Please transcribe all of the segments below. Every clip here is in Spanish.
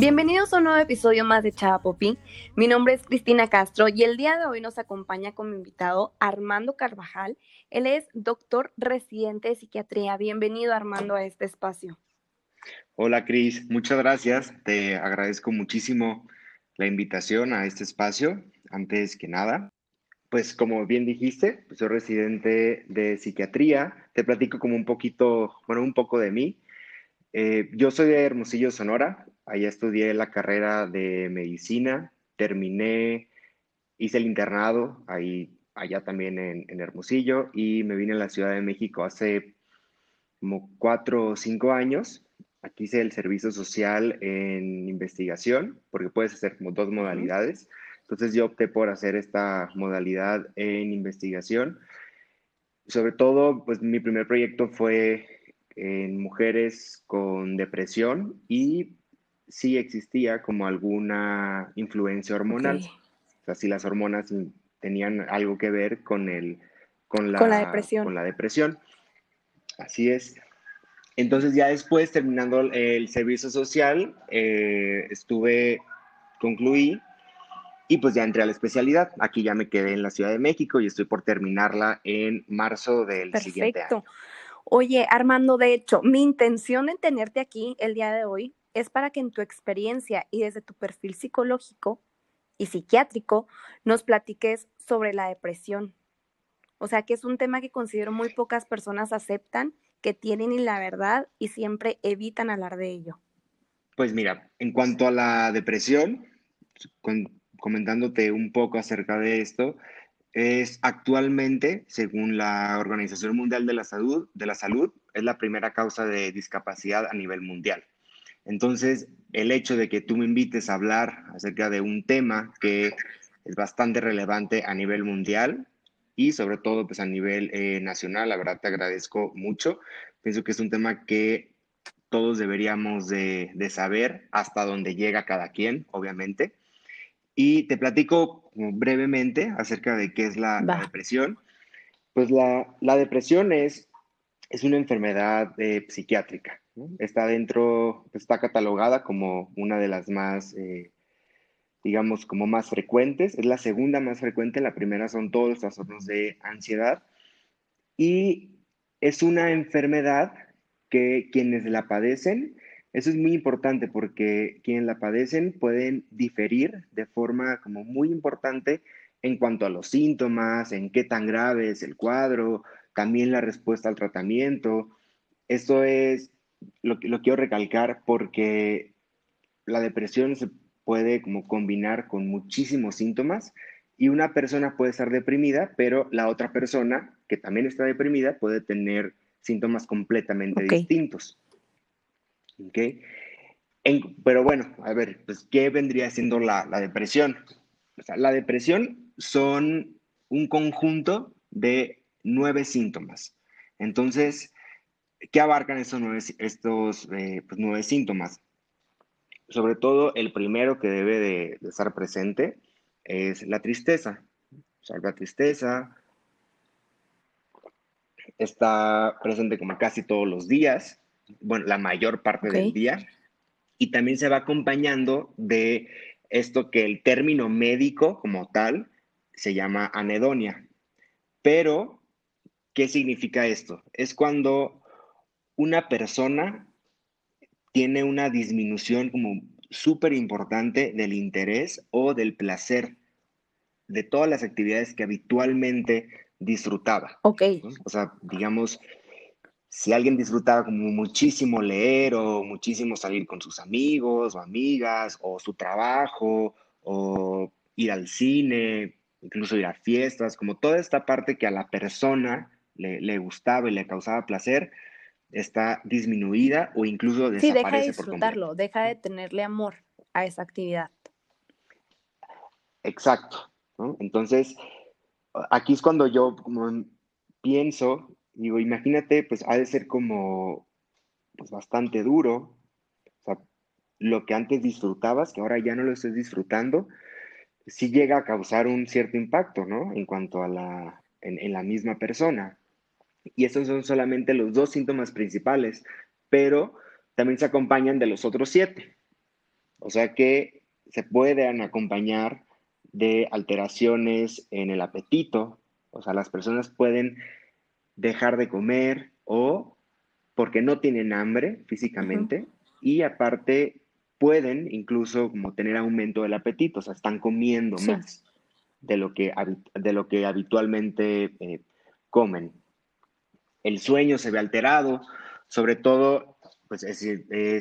Bienvenidos a un nuevo episodio más de Chava Popi. Mi nombre es Cristina Castro y el día de hoy nos acompaña como invitado Armando Carvajal. Él es doctor residente de psiquiatría. Bienvenido Armando a este espacio. Hola Cris, muchas gracias. Te agradezco muchísimo la invitación a este espacio. Antes que nada, pues como bien dijiste, pues, soy residente de psiquiatría. Te platico como un poquito, bueno, un poco de mí. Eh, yo soy de Hermosillo, Sonora. Allá estudié la carrera de medicina. Terminé, hice el internado ahí, allá también en, en Hermosillo y me vine a la Ciudad de México hace como cuatro o cinco años. Aquí hice el servicio social en investigación, porque puedes hacer como dos modalidades. Entonces yo opté por hacer esta modalidad en investigación. Sobre todo, pues mi primer proyecto fue en mujeres con depresión y sí existía como alguna influencia hormonal. O sea, si las hormonas tenían algo que ver con, el, con, la, depresión. Con la depresión. Así es. Entonces ya después, terminando el servicio social, eh, estuve, concluí y pues ya entré a la especialidad. Aquí ya me quedé en la Ciudad de México y estoy por terminarla en marzo del siguiente año. Oye, Armando, de hecho, mi intención en tenerte aquí el día de hoy es para que en tu experiencia y desde tu perfil psicológico y psiquiátrico nos platiques sobre la depresión. O sea, que es un tema que considero muy pocas personas aceptan, que tienen y la verdad y siempre evitan hablar de ello. Pues mira, en cuanto a la depresión, comentándote un poco acerca de esto, es actualmente, según la Organización Mundial de la Salud, de la Salud, es la primera causa de discapacidad a nivel mundial. Entonces, el hecho de que tú me invites a hablar acerca de un tema que es bastante relevante a nivel mundial y sobre todo pues a nivel eh, nacional, la verdad te agradezco mucho. Pienso que es un tema que todos deberíamos de, de saber hasta dónde llega cada quien, obviamente. Y te platico brevemente acerca de qué es la, depresión. Pues la, depresión es, es una enfermedad eh, psiquiátrica. Está dentro, está catalogada como una de las más, eh, digamos, como más frecuentes. Es la segunda más frecuente. La primera son todos los trastornos de ansiedad. Y es una enfermedad que quienes la padecen eso es muy importante porque quienes la padecen pueden diferir de forma como muy importante en cuanto a los síntomas, en qué tan grave es el cuadro, también la respuesta al tratamiento. Esto es, lo, lo quiero recalcar porque la depresión se puede como combinar con muchísimos síntomas y una persona puede estar deprimida, pero la otra persona que también está deprimida puede tener síntomas completamente distintos. ¿okay? pero bueno, a ver, pues, ¿qué vendría siendo la, depresión? la depresión son un conjunto de nueve síntomas. Entonces, ¿qué abarcan estos nueve, estos, eh, pues, nueve síntomas? Sobre todo, el primero que debe de, estar presente es la tristeza. O sea, la tristeza está presente como casi todos los días bueno, la mayor parte del día. Y también se va acompañando de esto que el término médico como tal se llama anedonia. Pero, ¿qué significa esto? Es cuando una persona tiene una disminución como súper importante del interés o del placer de todas las actividades que habitualmente disfrutaba. Ok. O sea, digamos, si alguien disfrutaba como muchísimo leer o muchísimo salir con sus amigos o amigas o su trabajo o ir al cine, incluso ir a fiestas, como toda esta parte que a la persona le, gustaba y le causaba placer, está disminuida o incluso desaparece. Sí, deja de disfrutarlo, deja de tenerle amor a esa actividad. Exacto. Entonces, aquí es cuando yo como pienso Digo, imagínate, pues ha de ser como pues, bastante duro. O sea, lo que antes disfrutabas, que ahora ya no lo estés disfrutando, sí llega a causar un cierto impacto, ¿no? En cuanto a la, en, la misma persona. Y estos son solamente los dos síntomas principales, pero también se acompañan de los otros siete. O sea que se pueden acompañar de alteraciones en el apetito, o sea, las personas pueden dejar de comer o porque no tienen hambre físicamente y aparte pueden incluso como tener aumento del apetito, o sea, están comiendo más de lo que, de lo que habitualmente eh, comen. El sueño se ve alterado, sobre todo pues es,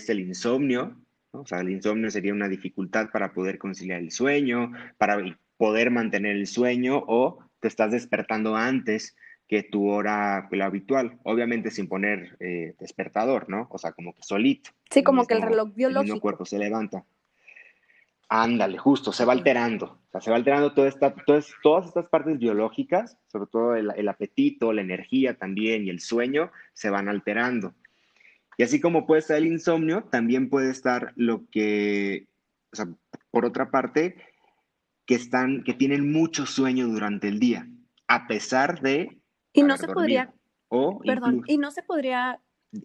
el insomnio, o sea, el insomnio sería una dificultad para poder conciliar el sueño, para poder mantener el sueño o te estás despertando antes que tu hora la habitual, obviamente sin poner eh, despertador, ¿no? O sea, como que solito. Sí, como que el reloj biológico. El cuerpo se levanta. Ándale, justo, se va alterando. O sea, se va alterando toda esta, todas, todas estas partes biológicas, sobre todo el, el, apetito, la energía también y el sueño, se van alterando. Y así como puede estar el insomnio, también puede estar lo que, o sea, por otra parte, que, están, que tienen mucho sueño durante el día, a pesar de y no se podría, perdón, y no se podría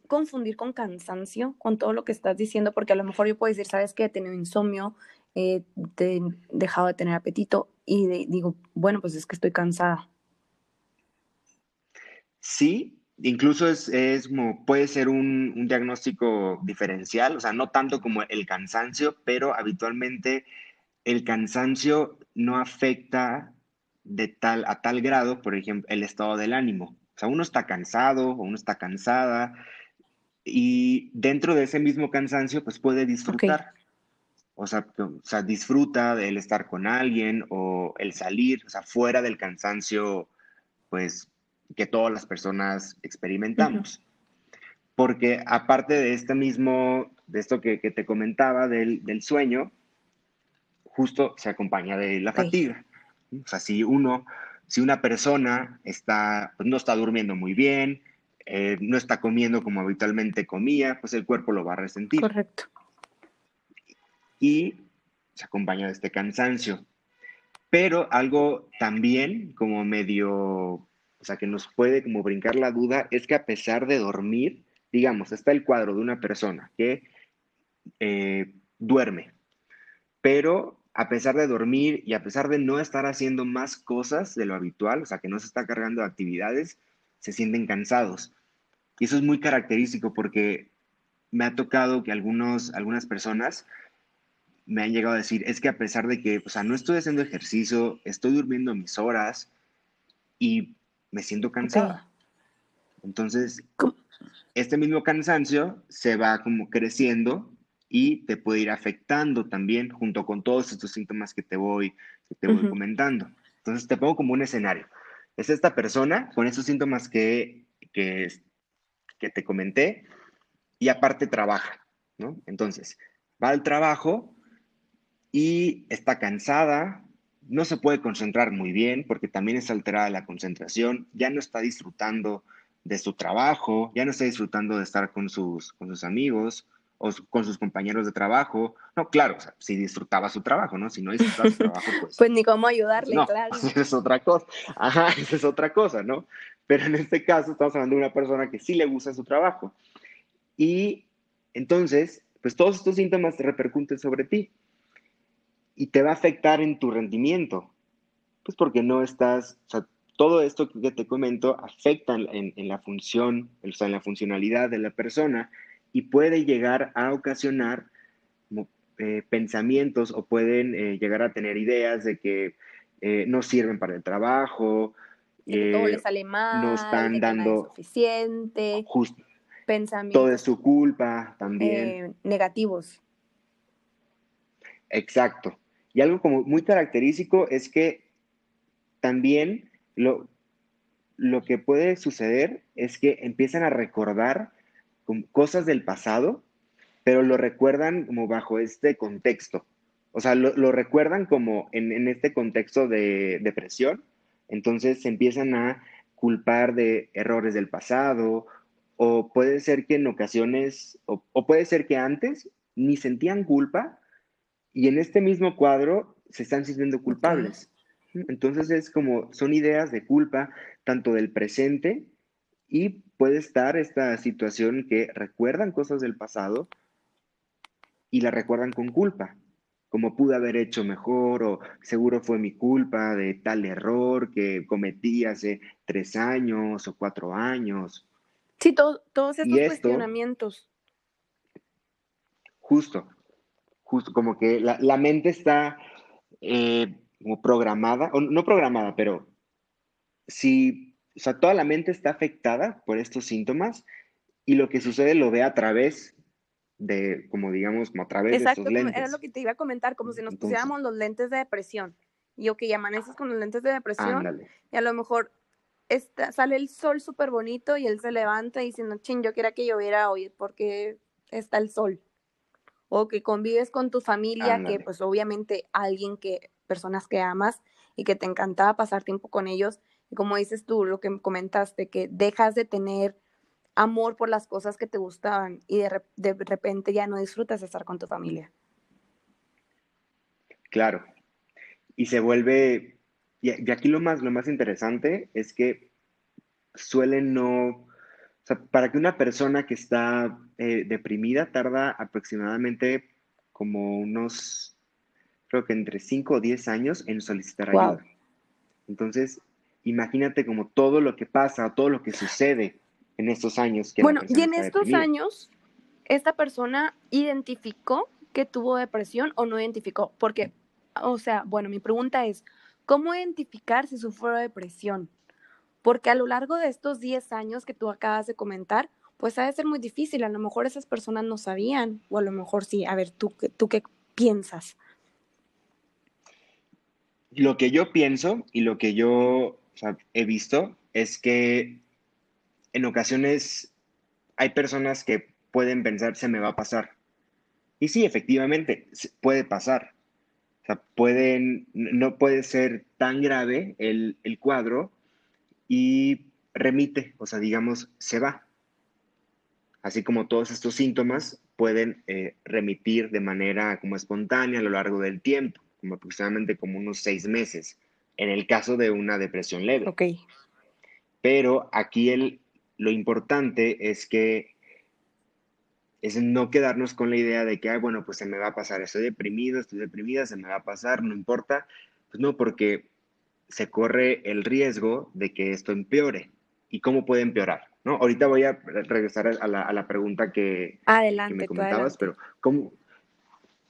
confundir con cansancio, con todo lo que estás diciendo, porque a lo mejor yo puedo decir, sabes que he tenido insomnio, he dejado de tener apetito y digo, bueno, pues es que estoy cansada. Sí, incluso es, como, puede ser un, un, diagnóstico diferencial, o sea, no tanto como el cansancio, pero habitualmente el cansancio no afecta de tal, a tal grado, por ejemplo, el estado del ánimo. O sea, uno está cansado o uno está cansada y dentro de ese mismo cansancio, pues puede disfrutar. O sea, o sea, disfruta del estar con alguien o el salir, o sea, fuera del cansancio, pues, que todas las personas experimentamos. Porque aparte de este mismo, de esto que, te comentaba del, sueño, justo se acompaña de la fatiga. O sea, si uno, si una persona está, pues, no está durmiendo muy bien, eh, no está comiendo como habitualmente comía, pues el cuerpo lo va a resentir. Correcto. Y se acompaña de este cansancio. Pero algo también como medio, o sea, que nos puede como brincar la duda, es que a pesar de dormir, digamos, está el cuadro de una persona que eh, duerme, pero a pesar de dormir y a pesar de no estar haciendo más cosas de lo habitual, o sea, que no se está cargando de actividades, se sienten cansados. Y eso es muy característico porque me ha tocado que algunos, algunas personas me han llegado a decir, es que a pesar de que, o sea, no estoy haciendo ejercicio, estoy durmiendo mis horas y me siento cansada. Entonces, este mismo cansancio se va como creciendo y te puede ir afectando también junto con todos estos síntomas que te voy, te voy comentando. Entonces te pongo como un escenario. Es esta persona con esos síntomas que, que, que te comenté y aparte trabaja, ¿no? Entonces, va al trabajo y está cansada, no se puede concentrar muy bien porque también es alterada la concentración, ya no está disfrutando de su trabajo, ya no está disfrutando de estar con sus, con sus amigos, o con sus compañeros de trabajo. No, claro, si disfrutaba su trabajo, ¿no? Si no disfrutaba su trabajo, pues... pues ni cómo ayudarle, claro. Esa es otra cosa. Ajá, esa es otra cosa, ¿no? Pero en este caso estamos hablando de una persona que sí le gusta su trabajo. Y entonces, pues todos estos síntomas te repercuten sobre ti y te va a afectar en tu rendimiento. Pues porque no estás, o sea, todo esto que te comento afecta en, en la función, o sea, en la funcionalidad de la persona y puede llegar a ocasionar eh, pensamientos o pueden eh, llegar a tener ideas de que eh, no sirven para el trabajo, que todo les sale mal, no están dando suficiente, justo, pensamientos, todo es su culpa también, negativos. Exacto. Y algo como muy característico es que también lo, lo que puede suceder es que empiezan a recordar cosas del pasado, pero lo recuerdan como bajo este contexto. O sea, lo, recuerdan como en, este contexto de depresión. Entonces se empiezan a culpar de errores del pasado, o puede ser que en ocasiones, o, puede ser que antes ni sentían culpa y en este mismo cuadro se están sintiendo culpables. Entonces es como, son ideas de culpa tanto del presente y puede estar esta situación que recuerdan cosas del pasado y la recuerdan con culpa, como pude haber hecho mejor o seguro fue mi culpa de tal error que cometí hace tres años o cuatro años. Sí, todos estos cuestionamientos. Justo, justo como que la, mente está eh, como programada, o no programada, pero si, o sea, toda la mente está afectada por estos síntomas y lo que sucede lo ve a través de, como digamos, a través de estos lentes. Era lo que te iba a comentar, como si nos pusiéramos los lentes de depresión. Y o que amaneces con los lentes de depresión y a lo mejor está, sale el sol súper bonito y él se levanta no, ching, yo quería que lloviera hoy porque está el sol. O que convives con tu familia, que pues obviamente alguien que, personas que amas y que te encantaba pasar tiempo con ellos. Y como dices tú, lo que comentaste, que dejas de tener amor por las cosas que te gustaban y de, repente ya no disfrutas de estar con tu familia. Claro. Y se vuelve, y, aquí lo más, lo más interesante es que suelen no, o sea, para que una persona que está eh, deprimida tarda aproximadamente como unos, creo que entre 5 o 10 años en solicitar ayuda. Entonces, imagínate como todo lo que pasa, todo lo que sucede en estos años. Que bueno, y en estos años, ¿esta persona identificó que tuvo depresión o no identificó? Porque, o sea, bueno, mi pregunta es, ¿cómo identificar si sufrió depresión? Porque a lo largo de estos 10 años que tú acabas de comentar, pues ha de ser muy difícil. A lo mejor esas personas no sabían, o a lo mejor sí. A ver, ¿tú, tú qué piensas? Lo que yo pienso y lo que yo he visto es que en ocasiones hay personas que pueden pensar, se me va a pasar. Y sí, efectivamente, puede pasar. O sea, pueden, no puede ser tan grave el, cuadro y remite, o sea, digamos, se va. Así como todos estos síntomas pueden eh, remitir de manera como espontánea a lo largo del tiempo, como aproximadamente como unos seis meses, en el caso de una depresión leve. Ok. Pero aquí el, lo importante es que es no quedarnos con la idea de que, bueno, pues se me va a pasar, estoy deprimido, estoy deprimida, se me va a pasar, no importa. Pues no, porque se corre el riesgo de que esto empeore. ¿Y cómo puede empeorar? ¿No? Ahorita voy a regresar a la, pregunta que, me comentabas, pero ¿cómo,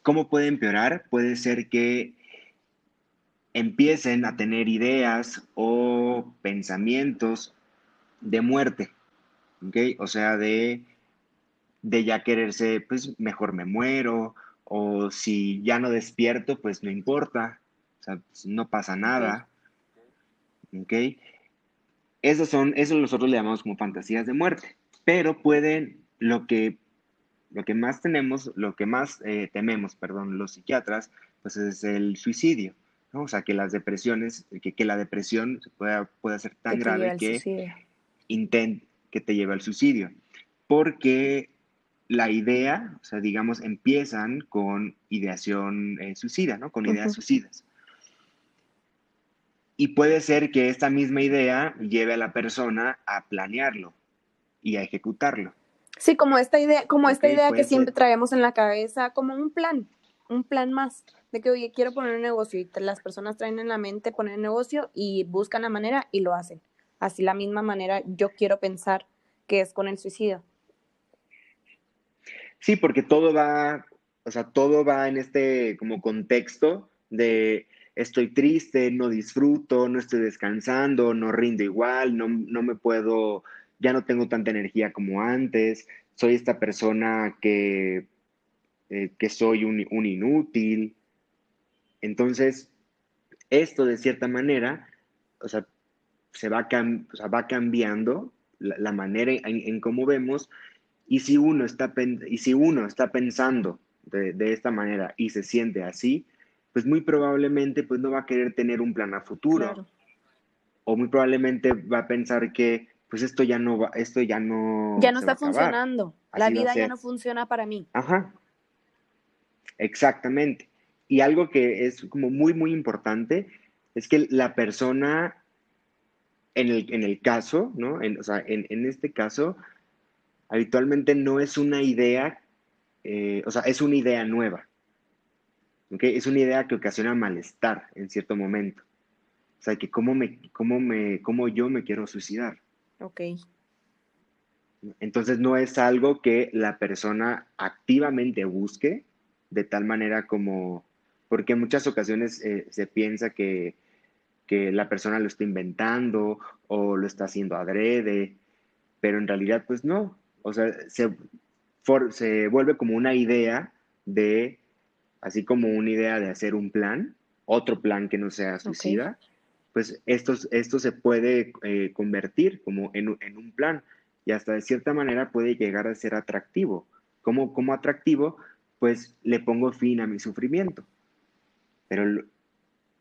¿cómo puede empeorar? Puede ser que empiecen a tener ideas o pensamientos de muerte, ¿ok? O sea, de, de ya quererse, pues mejor me muero, o si ya no despierto, pues no importa, o sea, pues, no pasa nada, ¿ok? Esos son, eso nosotros le llamamos como fantasías de muerte, pero pueden, lo que, lo que más tenemos, lo que más eh, tememos, perdón, los psiquiatras, pues es el suicidio. ¿no? O sea, que las depresiones, que, que la depresión pueda, pueda ser tan grave que intent, que te lleva al suicidio. Porque la idea, o sea, digamos, empiezan con ideación eh, suicida, ¿no? Con ideas suicidas. Y puede ser que esta misma idea lleve a la persona a planearlo y a ejecutarlo. Sí, como esta idea, como esta idea que siempre traemos en la cabeza, como un plan, un plan más, de que, oye, quiero poner un negocio y las personas traen en la mente poner un negocio y buscan la manera y lo hacen así la misma manera yo quiero pensar que es con el suicidio. Sí, porque todo va, o sea, todo va en este como contexto de estoy triste, no disfruto, no estoy descansando, no rindo igual, no, me puedo, ya no tengo tanta energía como antes, soy esta persona que, eh, que soy un, un inútil. Entonces, esto de cierta manera, o sea, se va, va cambiando la, manera en, cómo vemos y si uno está, y si uno está pensando de, esta manera y se siente así, pues muy probablemente pues no va a querer tener un plan a futuro. O muy probablemente va a pensar que pues esto ya no va, esto ya no... Ya no está funcionando. La vida ya no funciona para mí. Ajá. Exactamente. Y algo que es como muy, muy importante es que la persona en el, en el caso, ¿no? En, o sea, en, en, este caso, habitualmente no es una idea eh, o sea, es una idea nueva. ¿Okay? Es una idea que ocasiona malestar en cierto momento. O sea, que cómo, me, cómo, me, cómo yo me quiero suicidar. Ok. Entonces no es algo que la persona activamente busque, de tal manera como, porque en muchas ocasiones eh, se piensa que, que, la persona lo está inventando o lo está haciendo adrede, pero en realidad pues no, o sea, se, se vuelve como una idea de, así como una idea de hacer un plan, otro plan que no sea suicida, pues esto, esto se puede eh, convertir como en, en un plan y hasta de cierta manera puede llegar a ser atractivo. Como, como atractivo, pues le pongo fin a mi sufrimiento. Pero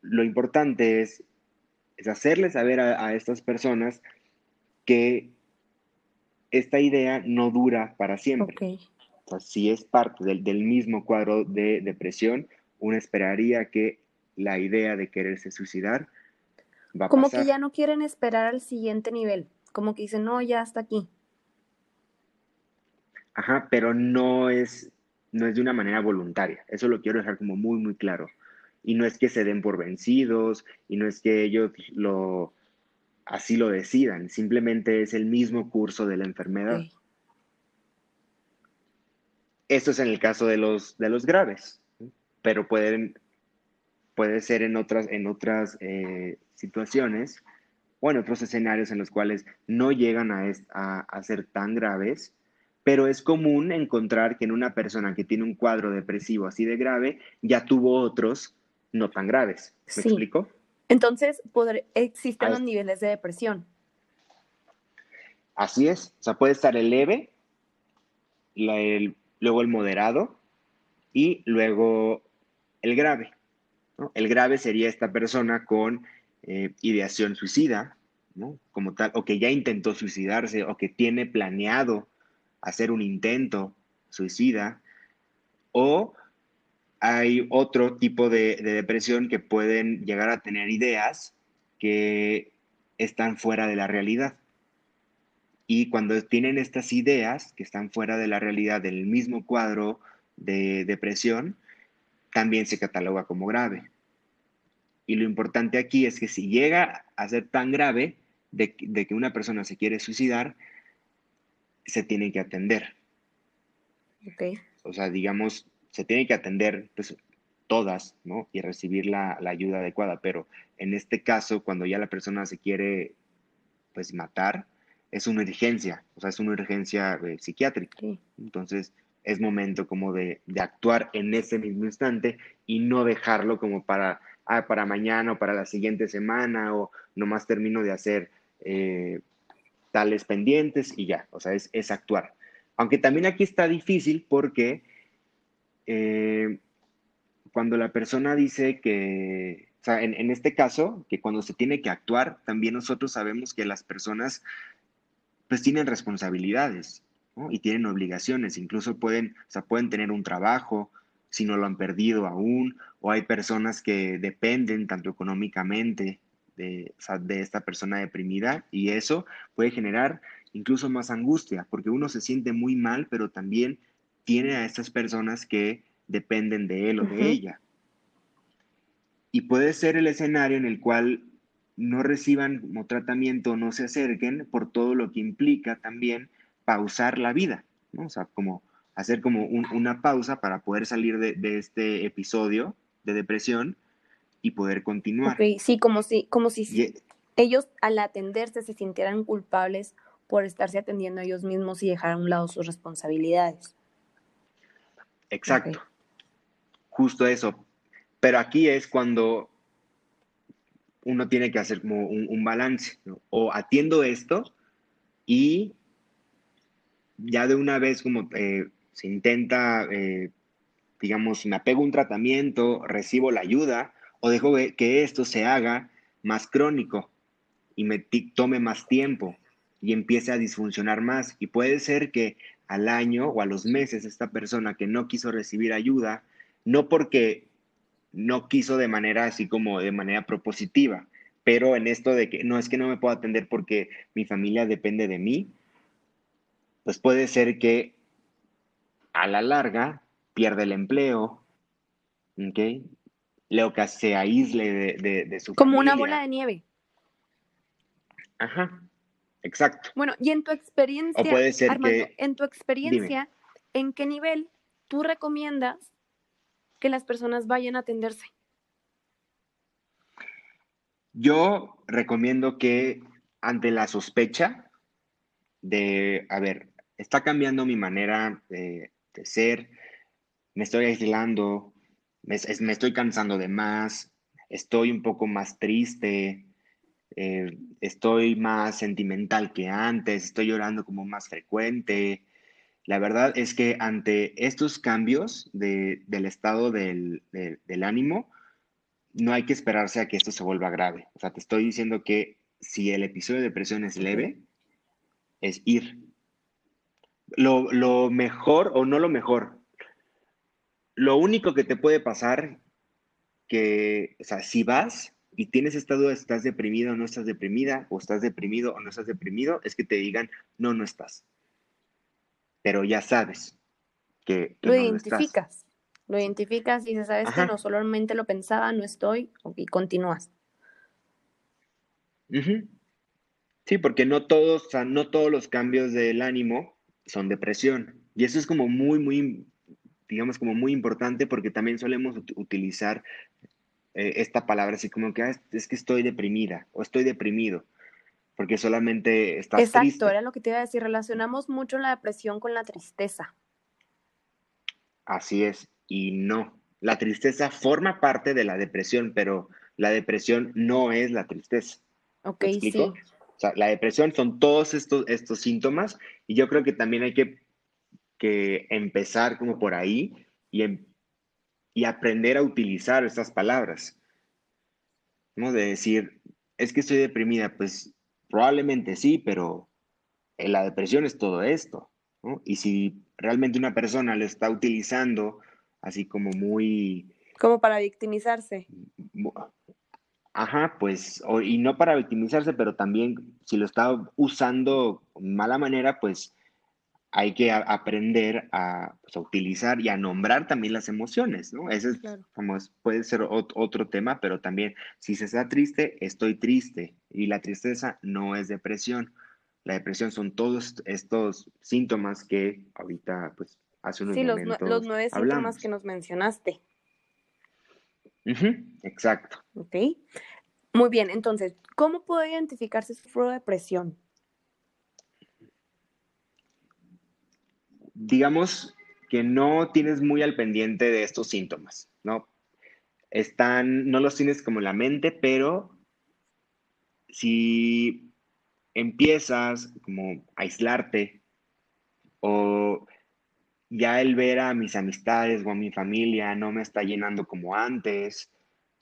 lo, importante es, es, hacerle saber a, estas personas que esta idea no dura para siempre. O sea, si es parte del, del, mismo cuadro de depresión, uno esperaría que la idea de quererse suicidar va a Como que ya no quieren esperar al siguiente nivel, como que dicen, no, ya hasta aquí. Ajá, pero no es, no es de una manera voluntaria. Eso lo quiero dejar como muy, muy claro. Y no es que se den por vencidos, y no es que ellos lo así lo decidan, simplemente es el mismo curso de la enfermedad. Esto es en el caso de los, de los graves, pero pueden, puede ser en otras, en otras eh, situaciones o en otros escenarios en los cuales no llegan a, a ser tan graves, pero es común encontrar que en una persona que tiene un cuadro depresivo así de grave, ya tuvo otros no tan graves. ¿Me explico? Entonces, existen los niveles de depresión. Así es. O sea, puede estar el leve, luego el moderado y luego el grave. El grave sería esta persona con eh, ideación suicida, ¿no? como tal, o que ya intentó suicidarse, o que tiene planeado hacer un intento suicida, o hay otro tipo de, depresión que pueden llegar a tener ideas que están fuera de la realidad. Y cuando tienen estas ideas que están fuera de la realidad del mismo cuadro de depresión, también se cataloga como grave. Y lo importante aquí es que si llega a ser tan grave de, de que una persona se quiere suicidar, se tiene que atender. Okay. O sea, digamos, se tiene que atender pues, todas, ¿no? Y recibir la, ayuda adecuada. Pero en este caso, cuando ya la persona se quiere, pues, matar, es una urgencia, o sea, es una urgencia eh, psiquiátrica. Entonces, es momento como de, actuar en ese mismo instante y no dejarlo como para, ah, para mañana o para la siguiente semana o nomás termino de hacer eh, tales pendientes y ya, o sea, es, actuar. Aunque también aquí está difícil porque eh, cuando la persona dice que, o sea, en, este caso, que cuando se tiene que actuar, también nosotros sabemos que las personas pues tienen responsabilidades y tienen obligaciones, incluso pueden, o sea, pueden tener un trabajo si no lo han perdido aún, o hay personas que dependen tanto económicamente de, esta persona deprimida y eso puede generar incluso más angustia, porque uno se siente muy mal, pero también tiene a estas personas que dependen de él o de ella. Y puede ser el escenario en el cual no reciban como tratamiento, no se acerquen por todo lo que implica también pausar la vida, ¿no? O sea, como hacer como una pausa para poder salir de, de, este episodio de depresión y poder continuar. sí, como si, como si e ellos al atenderse se sintieran culpables por estarse atendiendo a ellos mismos y dejar a un lado sus responsabilidades. Exacto. Justo eso. Pero aquí es cuando uno tiene que hacer como un, balance, o atiendo esto y ya de una vez como eh, se intenta, eh, digamos, me apego a un tratamiento, recibo la ayuda, o dejo que esto se haga más crónico y me tome más tiempo y empiece a disfuncionar más. Y puede ser que al año o a los meses esta persona que no quiso recibir ayuda, no porque no quiso de manera así como de manera propositiva, pero en esto de que no es que no me puedo atender porque mi familia depende de mí, pues puede ser que a la larga pierde el empleo, ¿ok? Luego que se aísle de, de, su Como una bola de nieve. Ajá, exacto. Bueno, y en tu experiencia, Armando, en tu experiencia, ¿en qué nivel tú recomiendas que las personas vayan a atenderse? Yo recomiendo que ante la sospecha de, a ver, está cambiando mi manera de, ser, me estoy aislando, me, estoy cansando de más, estoy un poco más triste, eh, estoy más sentimental que antes, estoy llorando como más frecuente. La verdad es que ante estos cambios del estado del, del ánimo, no hay que esperarse a que esto se vuelva grave. O sea, te estoy diciendo que si el episodio de depresión es leve, es ir. Lo, mejor o no lo mejor, lo único que te puede pasar, que, o sea, si vas y tienes esta duda, estás deprimido o no estás deprimida, o estás deprimido o no estás deprimido, es que te digan, no, no estás. Pero ya sabes que... lo identificas. Lo identificas y dices, sabes que no solamente lo pensaba, no estoy, y continúas. Sí, porque no todos, no todos los cambios del ánimo son depresión. Y eso es como muy, muy, digamos, como muy importante porque también solemos utilizar eh, esta palabra así como que ah, es, que estoy deprimida o estoy deprimido, porque solamente estás Exacto, era lo que te iba a decir, relacionamos mucho la depresión con la tristeza. Así es, y no. La tristeza forma parte de la depresión, pero la depresión no es la tristeza. Ok, sí. O sea, la depresión son todos estos, estos síntomas y yo creo que también hay que, que empezar como por ahí y, em, y aprender a utilizar estas palabras. ¿no? De decir, es que estoy deprimida, pues probablemente sí, pero la depresión es todo esto. ¿no? Y si realmente una persona lo está utilizando así como muy... Como para victimizarse. Ajá, pues, y no para victimizarse, pero también si lo está usando de mala manera, pues hay que aprender pues, a, utilizar y a nombrar también las emociones, ¿no? Ese es, como puede ser otro tema, pero también si se está triste, estoy triste y la tristeza no es depresión. La depresión son todos estos síntomas que ahorita pues hace unos sí, los, los nueve síntomas que nos mencionaste. exacto. Ok. Muy bien, entonces, ¿cómo puedo identificar si sufro depresión? Digamos que no tienes muy al pendiente de estos síntomas, ¿no? Están, no los tienes como en la mente, pero si empiezas como a aislarte o ya el ver a mis amistades o a mi familia no me está llenando como antes,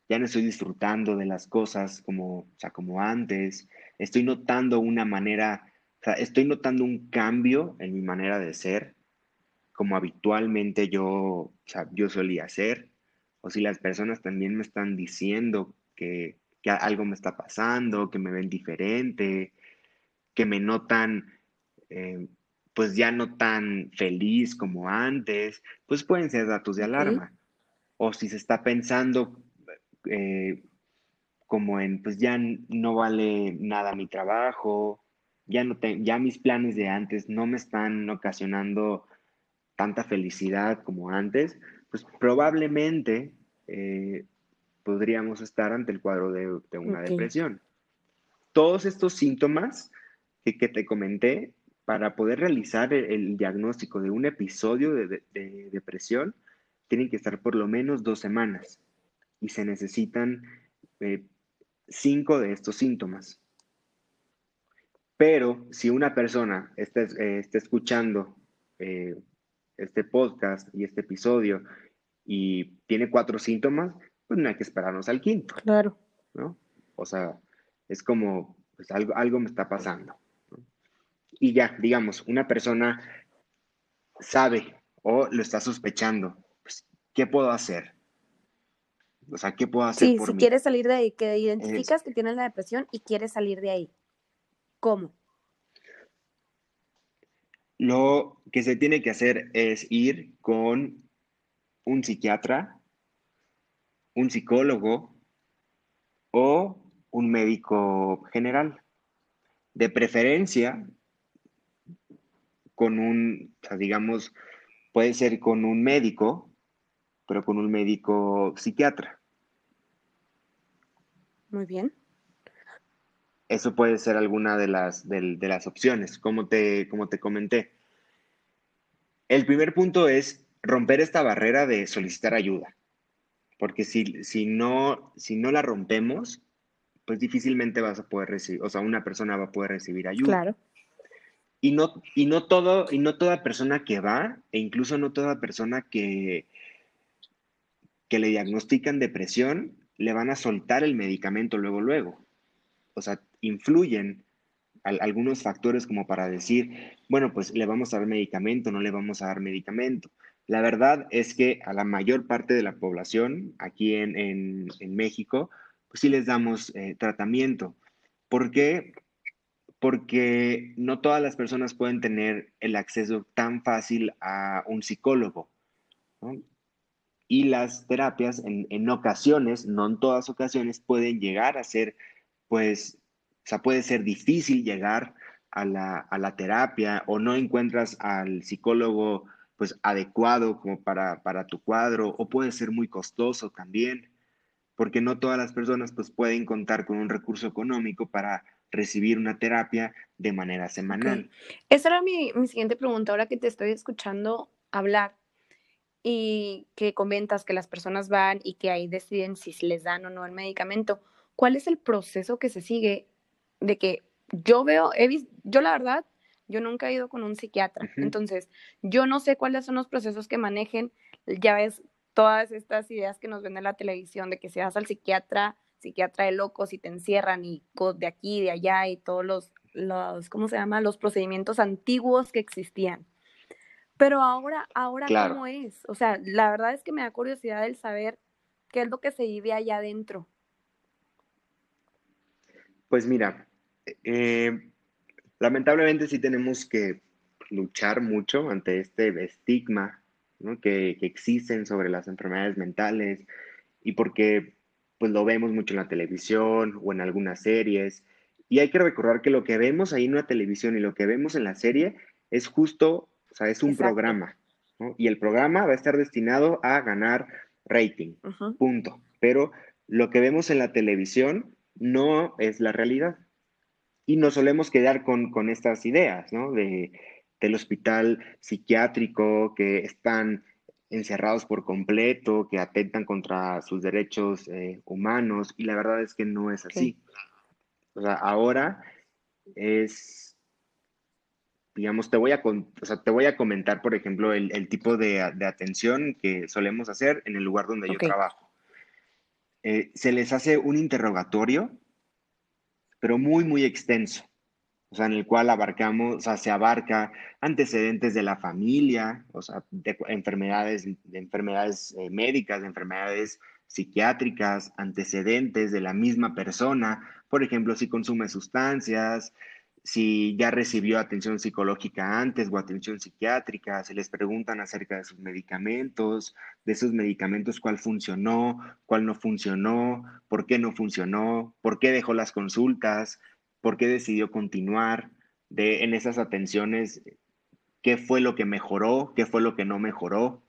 ya no estoy disfrutando de las cosas como, o como antes, estoy notando una manera, o sea, estoy notando un cambio en mi manera de ser, como habitualmente yo, o yo solía ser, o si las personas también me están diciendo que, que algo me está pasando, que me ven diferente, que me notan eh, pues ya no tan feliz como antes, pues pueden ser datos de alarma. O si se está pensando eh, como en, pues ya no vale nada mi trabajo, ya, no ya mis planes de antes no me están ocasionando tanta felicidad como antes, pues probablemente eh, podríamos estar ante el cuadro de, una depresión. Todos estos síntomas que, que te comenté para poder realizar el, diagnóstico de un episodio de, depresión, tienen que estar por lo menos dos semanas y se necesitan eh, cinco de estos síntomas. Pero si una persona está, eh, escuchando eh, este podcast y este episodio y tiene cuatro síntomas, pues no hay que esperarnos al quinto. Claro. ¿no? O sea, es como, pues algo, algo me está pasando y ya, digamos, una persona sabe o lo está sospechando, pues, ¿qué puedo hacer? O sea, ¿qué puedo hacer? Sí, si quieres salir de ahí, que identificas que tienes la depresión y quieres salir de ahí. ¿Cómo? Lo que se tiene que hacer es ir con un psiquiatra, un psicólogo o un médico general. De preferencia, con un, digamos, puede ser con un médico, pero con un médico psiquiatra. Muy bien. Eso puede ser alguna de las, de, las opciones, como te, como te comenté. El primer punto es romper esta barrera de solicitar ayuda, porque si, si, no, si no la rompemos, pues difícilmente vas a poder recibir, o sea, una persona va a poder recibir ayuda. Claro. Y no, y no todo, y no toda persona que va, e incluso no toda persona que, que le diagnostican depresión, le van a soltar el medicamento luego, luego. O sea, influyen algunos factores como para decir, bueno, pues le vamos a dar medicamento, no le vamos a dar medicamento. La verdad es que a la mayor parte de la población aquí en, México, pues sí les damos eh, tratamiento. ¿Por qué? Porque no todas las personas pueden tener el acceso tan fácil a un psicólogo. Y las terapias en, en, ocasiones, no en todas ocasiones, pueden llegar a ser, pues, o sea, puede ser difícil llegar a la, a la terapia o no encuentras al psicólogo pues adecuado como para, para tu cuadro o puede ser muy costoso también, porque no todas las personas pues pueden contar con un recurso económico para recibir una terapia de manera semanal. Esa era mi, mi siguiente pregunta, ahora que te estoy escuchando hablar y que comentas que las personas van y que ahí deciden si les dan o no el medicamento. ¿Cuál es el proceso que se sigue de que yo veo, he visto, yo la verdad, yo nunca he ido con un psiquiatra, entonces yo no sé cuáles son los procesos que manejen, ya ves todas estas ideas que nos ven en la televisión de que si vas al psiquiatra, psiquiatra de locos y te encierran y de aquí, de allá y todos los, los ¿cómo se llama? Los procedimientos antiguos que existían. Pero ahora, ahora, ¿cómo es? O sea, la verdad es que me da curiosidad el saber qué es lo que se vive allá adentro. Pues mira, eh, lamentablemente sí tenemos que luchar mucho ante este estigma que, existen sobre las enfermedades mentales y porque pues lo vemos mucho en la televisión o en algunas series. Y hay que recordar que lo que vemos ahí en la televisión y lo que vemos en la serie es justo, o sea, es un programa. Y el programa va a estar destinado a ganar rating, punto. Pero lo que vemos en la televisión no es la realidad. Y nos solemos quedar con, estas ideas, ¿no? De, del hospital psiquiátrico, que están encerrados por completo, que atentan contra sus derechos eh, humanos, y la verdad es que no es así. O sea, ahora es, digamos, te voy a, te voy a comentar, por ejemplo, el, tipo de, atención que solemos hacer en el lugar donde yo trabajo. Eh, se les hace un interrogatorio pero muy, muy extenso, o sea, en el cual abarcamos, o sea, se abarca antecedentes de la familia, o sea, de enfermedades, de enfermedades eh, médicas, de enfermedades psiquiátricas, antecedentes de la misma persona, por ejemplo, si consume sustancias, si ya recibió atención psicológica antes o atención psiquiátrica, se les preguntan acerca de sus medicamentos, de esos medicamentos cuál funcionó, cuál no funcionó, por qué no funcionó, por qué dejó las consultas, por qué decidió continuar de, en esas atenciones, qué fue lo que mejoró, qué fue lo que no mejoró.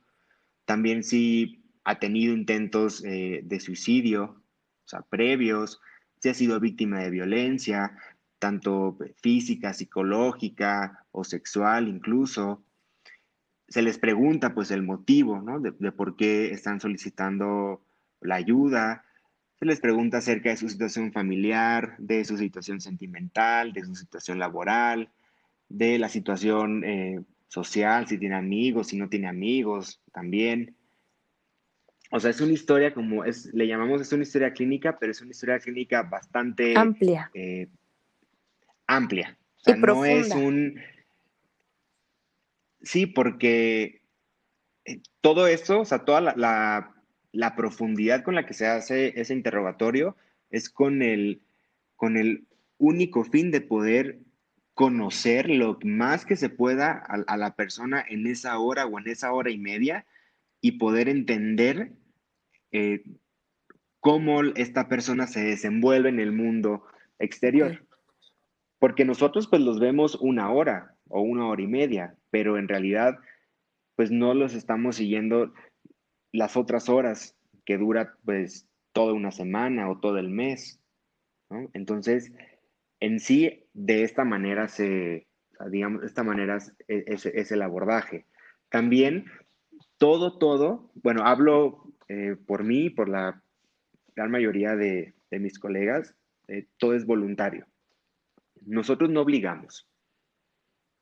También si ha tenido intentos eh, de suicidio, o sea, previos, si ha sido víctima de violencia, tanto física, psicológica o sexual incluso. Se les pregunta pues el motivo, ¿no? De, por qué están solicitando la ayuda. Se les pregunta acerca de su situación familiar, de su situación sentimental, de su situación laboral, de la situación eh, social, si tiene amigos, si no tiene amigos también. O sea, es una historia como es, le llamamos, es una historia clínica, pero es una historia clínica bastante amplia. Eh, amplia. O sea, no es un... Sí, porque eh, todo esto, o sea, toda la, profundidad con la que se hace ese interrogatorio es con el, con el único fin de poder conocer lo más que se pueda a, la persona en esa hora o en esa hora y media y poder entender eh, cómo esta persona se desenvuelve en el mundo exterior. Porque nosotros pues los vemos una hora o una hora y media, pero en realidad pues no los estamos siguiendo las otras horas que dura pues toda una semana o todo el mes. Entonces, en sí, de esta manera se, digamos, de esta manera es, el abordaje. También, todo, todo, bueno, hablo eh, por mí, por la gran mayoría de, mis colegas, eh, todo es voluntario. Nosotros no obligamos.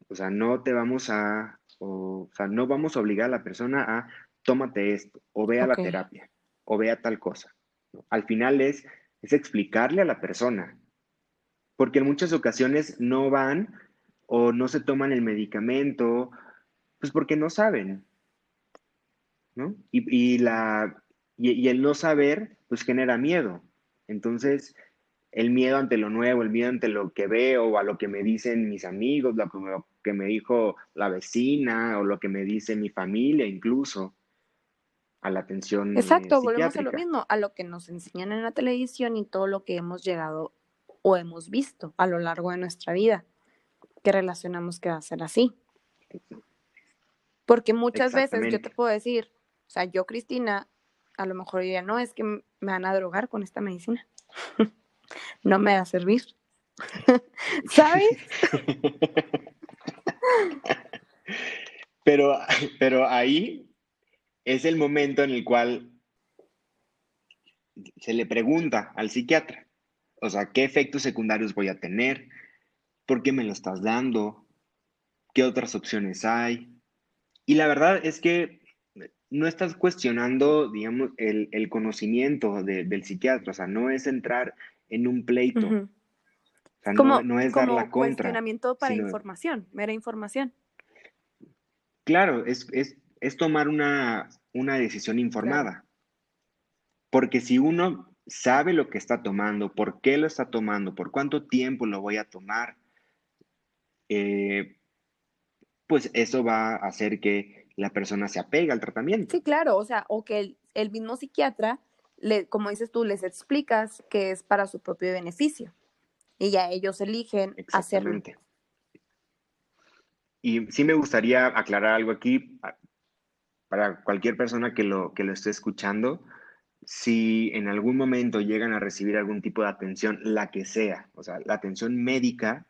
O sea, no te vamos a, o, sea, no vamos a obligar a la persona a tómate esto, o ve a la terapia, o vea tal cosa. Al final es, es explicarle a la persona, porque en muchas ocasiones no van o no se toman el medicamento, pues porque no saben, ¿no? Y, la, y, el no saber, pues genera miedo. Entonces, el miedo ante lo nuevo, el miedo ante lo que veo o a lo que me dicen mis amigos, lo que me dijo la vecina o lo que me dice mi familia incluso a la atención. Exacto, volvemos a lo mismo, a lo que nos enseñan en la televisión y todo lo que hemos llegado o hemos visto a lo largo de nuestra vida, que relacionamos que va a ser así. Porque muchas veces yo te puedo decir, o sea, yo, Cristina, a lo mejor ya no, es que me van a drogar con esta medicina. no me va a servir. ¿Sabes? pero, pero ahí es el momento en el cual se le pregunta al psiquiatra, o sea, ¿qué efectos secundarios voy a tener? ¿Por qué me lo estás dando? ¿Qué otras opciones hay? Y la verdad es que no estás cuestionando, digamos, el, conocimiento del psiquiatra, o sea, no es entrar en un pleito. O sea, no, es dar la contra. cuestionamiento para información, mera información. Claro, es, es tomar una, decisión informada. Porque si uno sabe lo que está tomando, por qué lo está tomando, por cuánto tiempo lo voy a tomar, eh, pues eso va a hacer que la persona se apegue al tratamiento. Sí, claro, o sea, o que el, mismo psiquiatra, le, como dices tú, les explicas que es para su propio beneficio y ya ellos eligen hacerlo. Y sí me gustaría aclarar algo aquí para cualquier persona que lo, que lo esté escuchando, si en algún momento llegan a recibir algún tipo de atención, la que sea, o sea, la atención médica,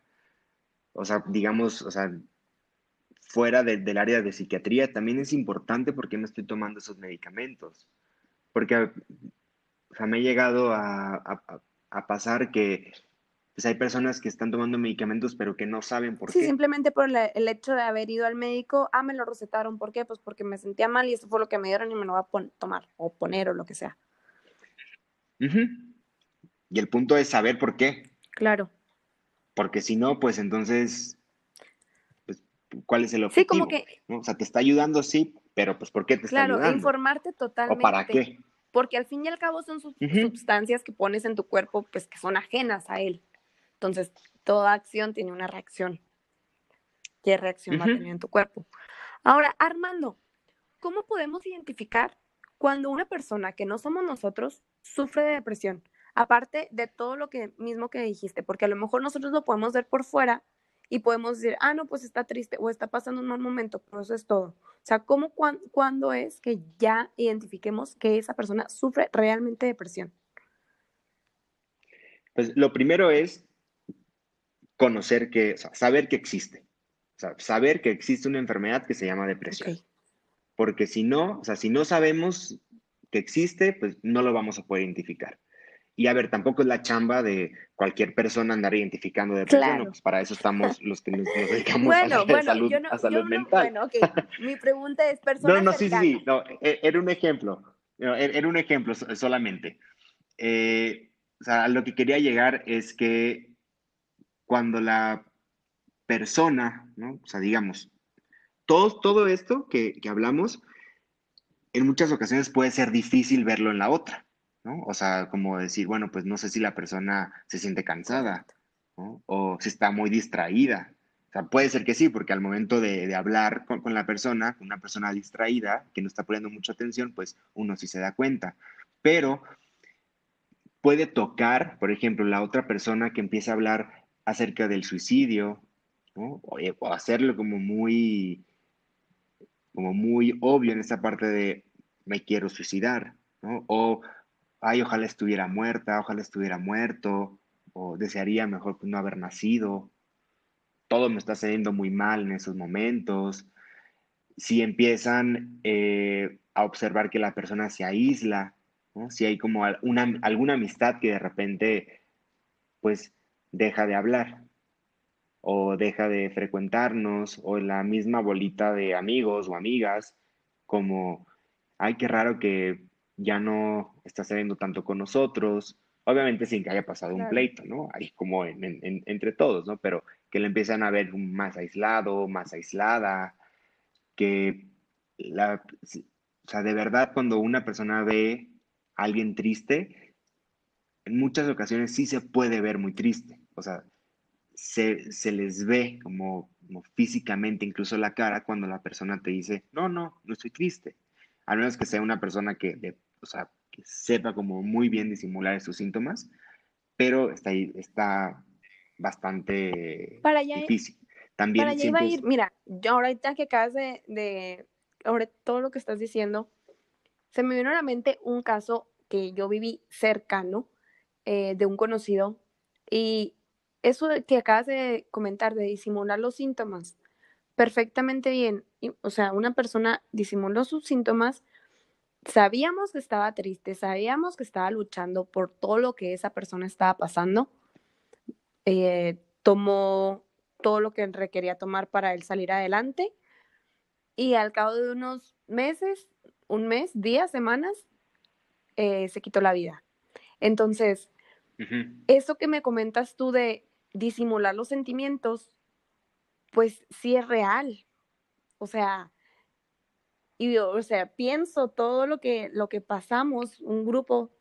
o sea, digamos, o sea, fuera del área de psiquiatría, también es importante porque no estoy tomando esos medicamentos. Porque, o sea, me ha llegado a, a pasar que pues hay personas que están tomando medicamentos pero que no saben por qué. Sí, simplemente por el hecho de haber ido al médico, ah, me lo recetaron, ¿por qué? Pues porque me sentía mal y eso fue lo que me dieron y me lo va a tomar o poner o lo que sea. Y el punto es saber por qué. Claro. Porque si no, pues entonces, pues, ¿cuál es el objetivo? Sí, como que... O sea, te está ayudando, sí, pero pues ¿por qué te está ayudando? Claro, informarte totalmente. ¿O para qué? Porque al fin y al cabo son sustancias que pones en tu cuerpo, pues que son ajenas a él. Entonces, toda acción tiene una reacción. ¿Qué reacción va a tener en tu cuerpo? Ahora, Armando, ¿cómo podemos identificar cuando una persona que no somos nosotros sufre de depresión? Aparte de todo lo que mismo que dijiste, porque a lo mejor nosotros lo podemos ver por fuera y podemos decir, ah, no, pues está triste o está pasando un mal momento, pero eso es todo. O sea, ¿cómo, cuándo es que ya identifiquemos que esa persona sufre realmente depresión? Pues lo primero es conocer que, saber que existe. saber que existe una enfermedad que se llama depresión. Porque si no, o sea, si no sabemos que existe, pues no lo vamos a poder identificar. Y a ver, tampoco es la chamba de cualquier persona andar identificando depresión, pues para eso estamos los que nos, dedicamos a, la, salud, a salud mental. bueno, ok. Mi pregunta es personal. No, no, sí, sí, no, e, era un ejemplo, e, era un ejemplo solamente. Eh, o sea, lo que quería llegar es que cuando la persona, ¿no? O sea, digamos, todo, todo esto que, hablamos, en muchas ocasiones puede ser difícil verlo en la otra, ¿no? O sea, como decir, bueno, pues no sé si la persona se siente cansada, o si está muy distraída. O sea, puede ser que sí, porque al momento de, hablar con, la persona, una persona distraída, que no está poniendo mucha atención, pues uno sí se da cuenta. Pero puede tocar, por ejemplo, la otra persona que empieza a hablar acerca del suicidio, o, o hacerlo como muy, como muy obvio en esa parte de me quiero suicidar, ¿no? O, ay, ojalá estuviera muerta, ojalá estuviera muerto, o desearía mejor no haber nacido, todo me está saliendo muy mal en esos momentos. Si empiezan eh, a observar que la persona se aísla, si hay como una, alguna amistad que de repente pues deja de hablar o deja de frecuentarnos o la misma bolita de amigos o amigas como, ay, qué raro que ya no está saliendo tanto con nosotros, obviamente sin que haya pasado un pleito, ¿no? Ahí como entre todos, ¿no? Pero que le empiezan a ver más aislado, más aislada, que la, o sea, de verdad cuando una persona ve a alguien triste, en muchas ocasiones sí se puede ver muy triste, o sea, se, se les ve como, físicamente, incluso la cara, cuando la persona te dice, no, no, no estoy triste, al menos que sea una persona que, o sea, que sepa como muy bien disimular esos síntomas, pero está, está bastante para difícil. También para allá iba a ir, mira, yo ahorita que acabas de, de, ahora todo lo que estás diciendo, se me vino a la mente un caso que yo viví cercano eh, de un conocido y eso que acabas de comentar de disimular los síntomas, perfectamente bien. o sea, una persona disimuló sus síntomas, sabíamos que estaba triste, sabíamos que estaba luchando por todo lo que esa persona estaba pasando, eh, tomó todo lo que requería tomar para él salir adelante y al cabo de unos meses, un mes, días, semanas, eh, se quitó la vida. Entonces, eso que me comentas tú de disimular los sentimientos, pues sí es real. O sea, y o sea, pienso todo lo que, lo que pasamos, un grupo,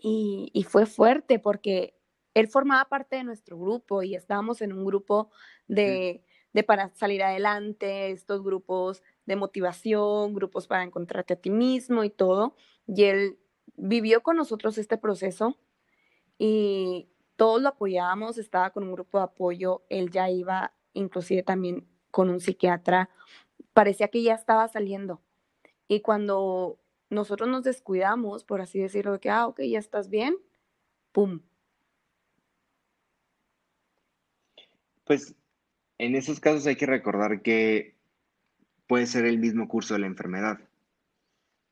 y, y fue fuerte porque él formaba parte de nuestro grupo y estábamos en un grupo de, para salir adelante, estos grupos de motivación, grupos para encontrarte a ti mismo y todo. Y él vivió con nosotros este proceso y todos lo apoyábamos, estaba con un grupo de apoyo, él ya iba inclusive también con un psiquiatra, parecía que ya estaba saliendo. Y cuando nosotros nos descuidamos, por así decirlo, que, ah, ok, ya estás bien, ¡pum! Pues en esos casos hay que recordar que puede ser el mismo curso de la enfermedad.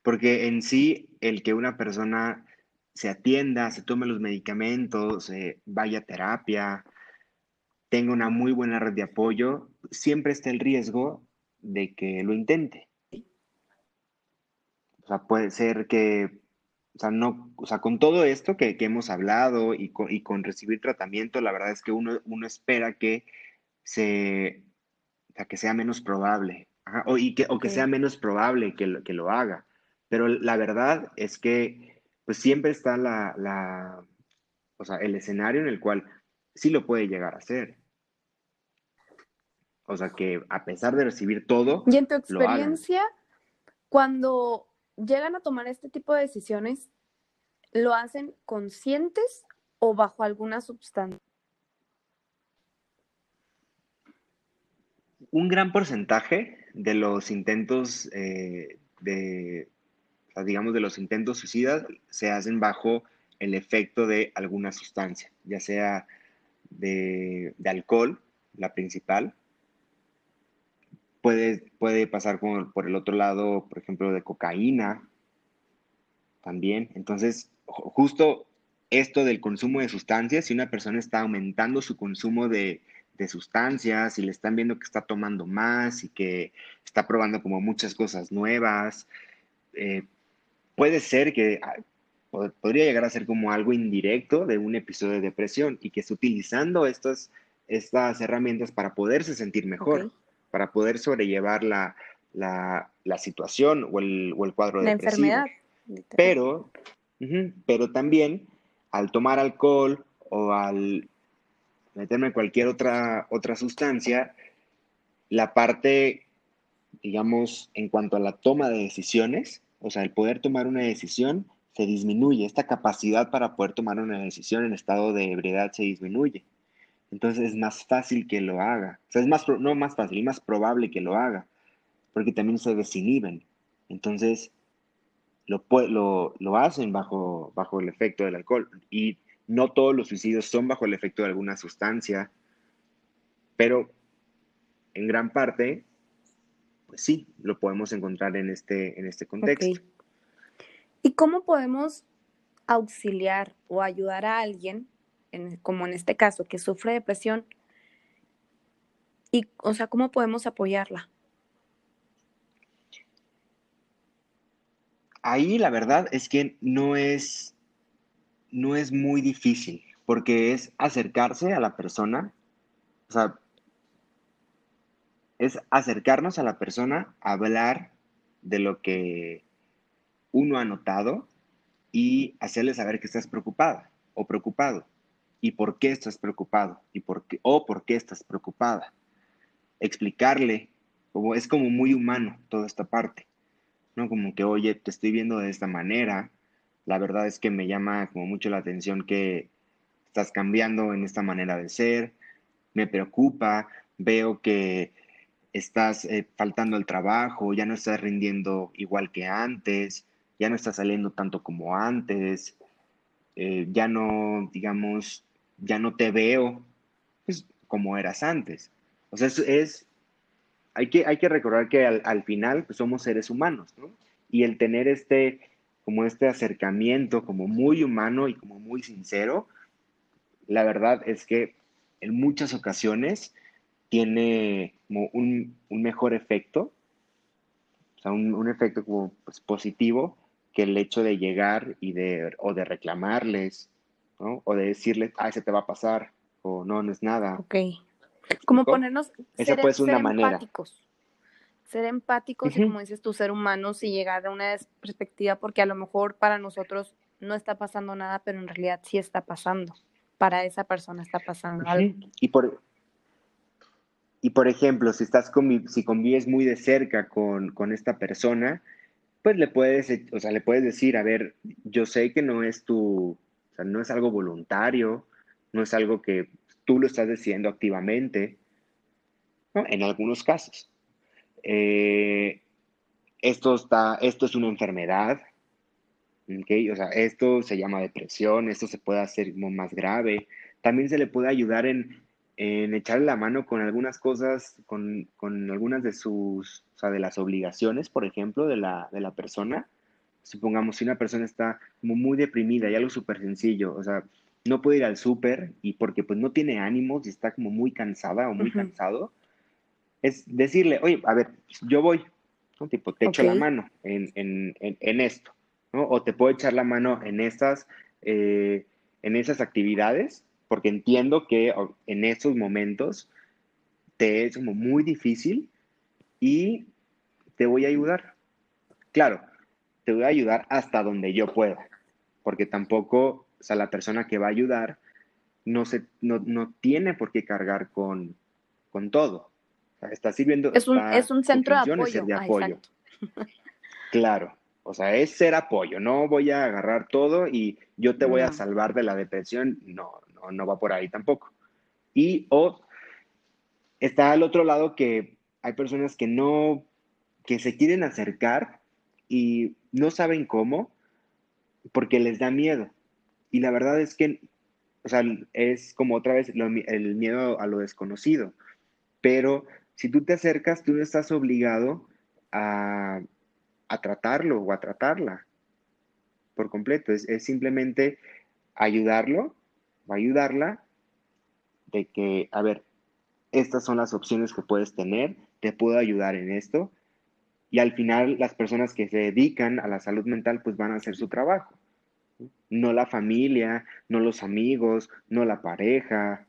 Porque en sí, el que una persona se atienda, se tome los medicamentos, eh, vaya a terapia, tenga una muy buena red de apoyo, siempre está el riesgo de que lo intente. O sea, puede ser que, o sea, no, o sea, con todo esto que, hemos hablado y con, recibir tratamiento, la verdad es que uno, uno espera que se, que sea menos probable, o, y que, o que sea menos probable que lo, que lo haga. Pero la verdad es que, pues siempre está la, la, o sea, el escenario en el cual sí lo puede llegar a hacer. O sea, que a pesar de recibir todo. Y en tu experiencia, cuando llegan a tomar este tipo de decisiones, ¿lo hacen conscientes o bajo alguna sustancia? Un gran porcentaje de los intentos eh, de, digamos, de los intentos suicidas se hacen bajo el efecto de alguna sustancia, ya sea de, alcohol, la principal. Puede, puede pasar por el otro lado, por ejemplo, de cocaína también. Entonces, justo esto del consumo de sustancias, si una persona está aumentando su consumo de, sustancias y le están viendo que está tomando más y que está probando como muchas cosas nuevas, eh, puede ser que ah, podría llegar a ser como algo indirecto de un episodio de depresión y que esté utilizando estas, estas herramientas para poderse sentir mejor, para poder sobrellevar la, situación o el, cuadro de depresivo. Enfermedad. Pero, pero también al tomar alcohol o al meterme cualquier otra, otra sustancia, la parte, digamos, en cuanto a la toma de decisiones, o sea, el poder tomar una decisión, se disminuye. Esta capacidad para poder tomar una decisión en estado de ebriedad se disminuye. Entonces es más fácil que lo haga. O sea, es más, no más fácil, es más probable que lo haga, porque también se desinhiben. Entonces, lo, lo, lo hacen bajo, bajo el efecto del alcohol. Y no todos los suicidios son bajo el efecto de alguna sustancia, pero en gran parte, pues sí, lo podemos encontrar en este, en este contexto. ¿Y cómo podemos auxiliar o ayudar a alguien, como en este caso, que sufre depresión? Y, o sea, ¿cómo podemos apoyarla? Ahí la verdad es que no es, no es muy difícil, porque es acercarse a la persona, o sea, es acercarnos a la persona, hablar de lo que uno ha notado y hacerle saber que estás preocupada o preocupado y por qué estás preocupado y por qué o por qué estás preocupada. Explicarle, como es como muy humano toda esta parte. ¿no? Como que, oye, te estoy viendo de esta manera, la verdad es que me llama como mucho la atención que estás cambiando en esta manera de ser, me preocupa, veo que estás eh, faltando al trabajo, ya no estás rindiendo igual que antes, ya no estás saliendo tanto como antes, eh, ya no, digamos, ya no te veo pues, como eras antes. O sea, es hay que, hay que recordar que al, final pues, somos seres humanos, ¿no? Y el tener este, como este acercamiento como muy humano y como muy sincero, la verdad es que en muchas ocasiones tiene como un, mejor efecto, o sea, un, efecto como pues, positivo que el hecho de llegar y de, o de reclamarles, ¿no? O de decirles, ah, se te va a pasar, o no, no es nada. Ok. Como ponernos, Esa puede ser una manera. empáticos. Ser empáticos y como dices tú, ser humanos y llegar a una perspectiva porque a lo mejor para nosotros no está pasando nada, pero en realidad sí está pasando. Para esa persona está pasando algo. Y por, y por ejemplo, si estás si convives muy de cerca con, con, esta persona, pues le puedes, o sea, le puedes decir, a ver, yo sé que no es tu, o sea, no es algo voluntario, no es algo que tú lo estás decidiendo activamente, en algunos casos. Eh, esto, está, esto es una enfermedad, o sea, esto se llama depresión, esto se puede hacer más grave. También se le puede ayudar en, en echarle la mano con algunas cosas, con, con, algunas de sus, o sea, de las obligaciones, por ejemplo, de la, de la persona. Supongamos, si una persona está como muy deprimida y algo súper sencillo, o sea, no puede ir al súper y porque pues no tiene ánimos y está como muy cansada o muy cansado, es decirle, oye, a ver, yo voy, ¿no? tipo, te echo la mano en, en, en, esto, ¿no? O te puedo echar la mano en estas, eh, en esas actividades, porque entiendo que en esos momentos te es como muy difícil y te voy a ayudar. Claro, te voy a ayudar hasta donde yo pueda, porque tampoco o sea, la persona que va a ayudar no, se, no, tiene por qué cargar con, con todo. está sirviendo. Es un, es un centro de apoyo. claro. O sea, es ser apoyo. No voy a agarrar todo y yo te voy a salvar de la depresión. No, no, no va por ahí tampoco. Y o está al otro lado que hay personas que no, que se quieren acercar y no saben cómo porque les da miedo. Y la verdad es que, o sea, es como otra vez el miedo a lo desconocido. Pero si tú te acercas, tú no estás obligado a, tratarlo o a tratarla por completo. Es, simplemente ayudarlo o ayudarla de que, a ver, estas son las opciones que puedes tener, te puedo ayudar en esto. Y al final las personas que se dedican a la salud mental pues van a hacer su trabajo no la familia, no los amigos, no la pareja.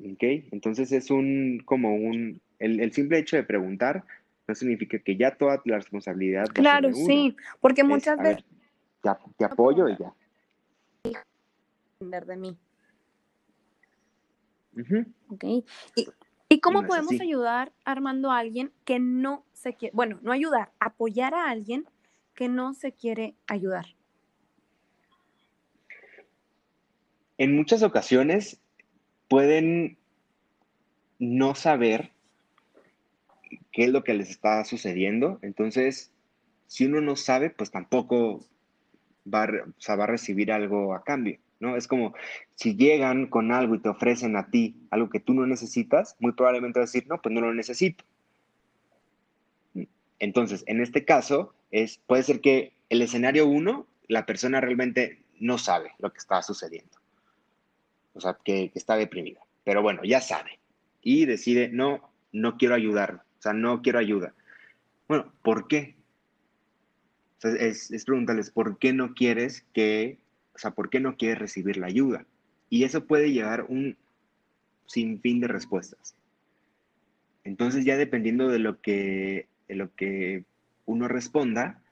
¿Ok? Entonces es un, como un, el, simple hecho de preguntar no significa que ya toda la responsabilidad. Claro, sí, porque muchas veces... te, apoyo y ya. de mí. ¿Y, cómo podemos ayudar, Armando, a alguien que no se quiere, bueno, no ayudar, apoyar a alguien que no se quiere ayudar? En muchas ocasiones pueden no saber qué es lo que les está sucediendo. Entonces, si uno no sabe, pues tampoco va, va a recibir algo a cambio. ¿No? Es como si llegan con algo y te ofrecen a ti algo que tú no necesitas, muy probablemente vas a decir, no, pues no lo necesito. Entonces, en este caso, es, puede ser que el escenario uno, la persona realmente no sabe lo que está sucediendo. O sea, que, está deprimida. Pero bueno, ya sabe. Y decide, no, no quiero ayudarlo. O sea, no quiero ayuda. Bueno, ¿por qué? es, es preguntarles, ¿por qué no quieres que o sea, ¿por qué no quieres recibir la ayuda? Y eso puede llevar un sinfín de respuestas. Entonces ya dependiendo de lo que, de lo que uno responda,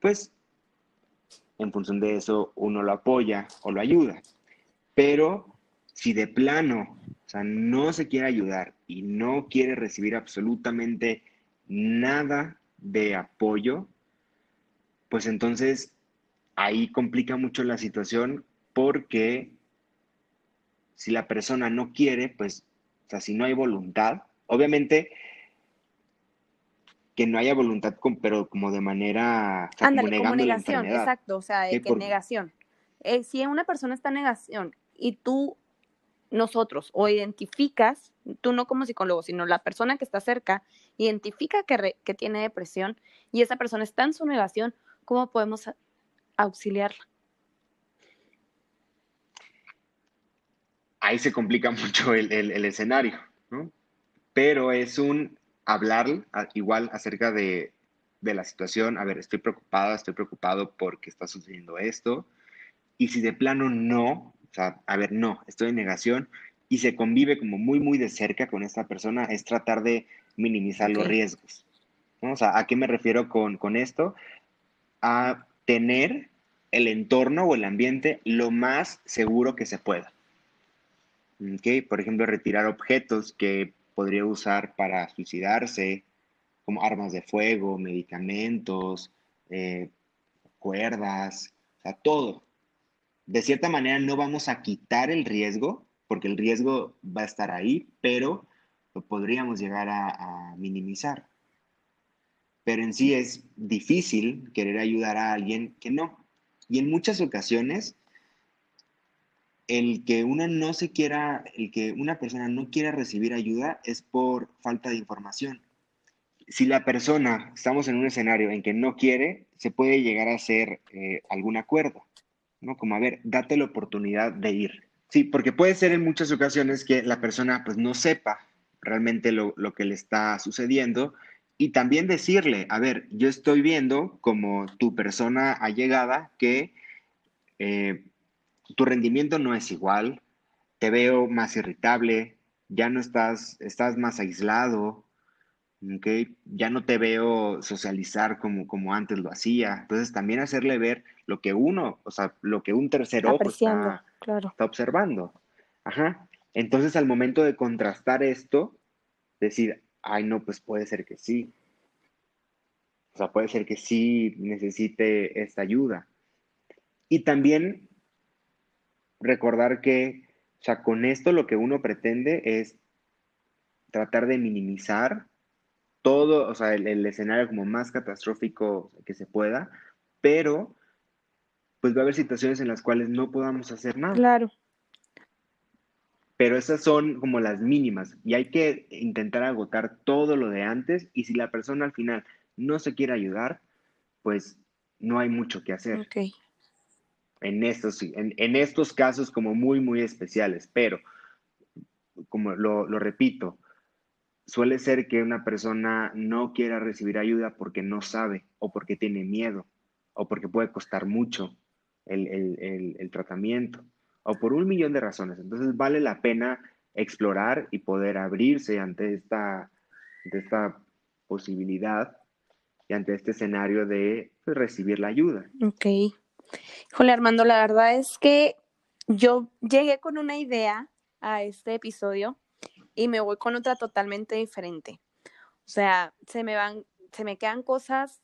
pues en función de eso uno lo apoya o lo ayuda. Pero si de plano, o sea, no se quiere ayudar y no quiere recibir absolutamente nada de apoyo, pues entonces ahí complica mucho la situación porque si la persona no quiere, pues, o sea, si no hay voluntad, obviamente que no haya voluntad, pero como de manera... Ándale, como, negación, exacto, o sea, que negación. Eh, si una persona está en negación y tú, nosotros, o identificas, tú no como psicólogo, sino la persona que está cerca, identifica que, que tiene depresión y esa persona está en su negación, ¿cómo podemos auxiliarla. Ahí se complica mucho el, escenario, ¿no? Pero es un hablar igual acerca de, de la situación, a ver, estoy preocupada, estoy preocupado porque está sucediendo esto, y si de plano no, o sea, a ver, no, estoy en negación, y se convive como muy, muy de cerca con esta persona, es tratar de minimizar los riesgos. ¿no? O sea, ¿a qué me refiero con, con esto? A tener el entorno o el ambiente lo más seguro que se pueda. ¿Okay? Por ejemplo, retirar objetos que podría usar para suicidarse, como armas de fuego, medicamentos, eh, cuerdas, o sea, todo. De cierta manera no vamos a quitar el riesgo, porque el riesgo va a estar ahí, pero lo podríamos llegar a minimizar pero en sí es difícil querer ayudar a alguien que no. Y en muchas ocasiones, el que uno no se quiera, el que una persona no quiera recibir ayuda es por falta de información. Si la persona, estamos en un escenario en que no quiere, se puede llegar a hacer eh, algún acuerdo, ¿no? Como, a ver, date la oportunidad de ir. Sí, porque puede ser en muchas ocasiones que la persona pues no sepa realmente lo, lo que le está sucediendo y también decirle, a ver, yo estoy viendo como tu persona allegada que eh, tu rendimiento no es igual, te veo más irritable, ya no estás, estás más aislado, ¿okay? ya no te veo socializar como, como antes lo hacía. Entonces también hacerle ver lo que uno, o sea, lo que un tercer ojo está, está observando. Ajá. Entonces al momento de contrastar esto, decir, ay, no, pues puede ser que sí. O sea, puede ser que sí necesite esta ayuda. Y también recordar que, o sea, con esto lo que uno pretende es tratar de minimizar todo, o sea, el, escenario como más catastrófico que se pueda, pero pues va a haber situaciones en las cuales no podamos hacer nada. Claro pero esas son como las mínimas y hay que intentar agotar todo lo de antes y si la persona al final no se quiere ayudar, pues no hay mucho que hacer. En estos, en, en, estos casos como muy, muy especiales, pero como lo, lo repito, suele ser que una persona no quiera recibir ayuda porque no sabe o porque tiene miedo o porque puede costar mucho el, el, el tratamiento o por un millón de razones. Entonces vale la pena explorar y poder abrirse ante esta, esta posibilidad y ante este escenario de pues, recibir la ayuda. Ok. Híjole, Armando, la verdad es que yo llegué con una idea a este episodio y me voy con otra totalmente diferente. O sea, se me van, se me quedan cosas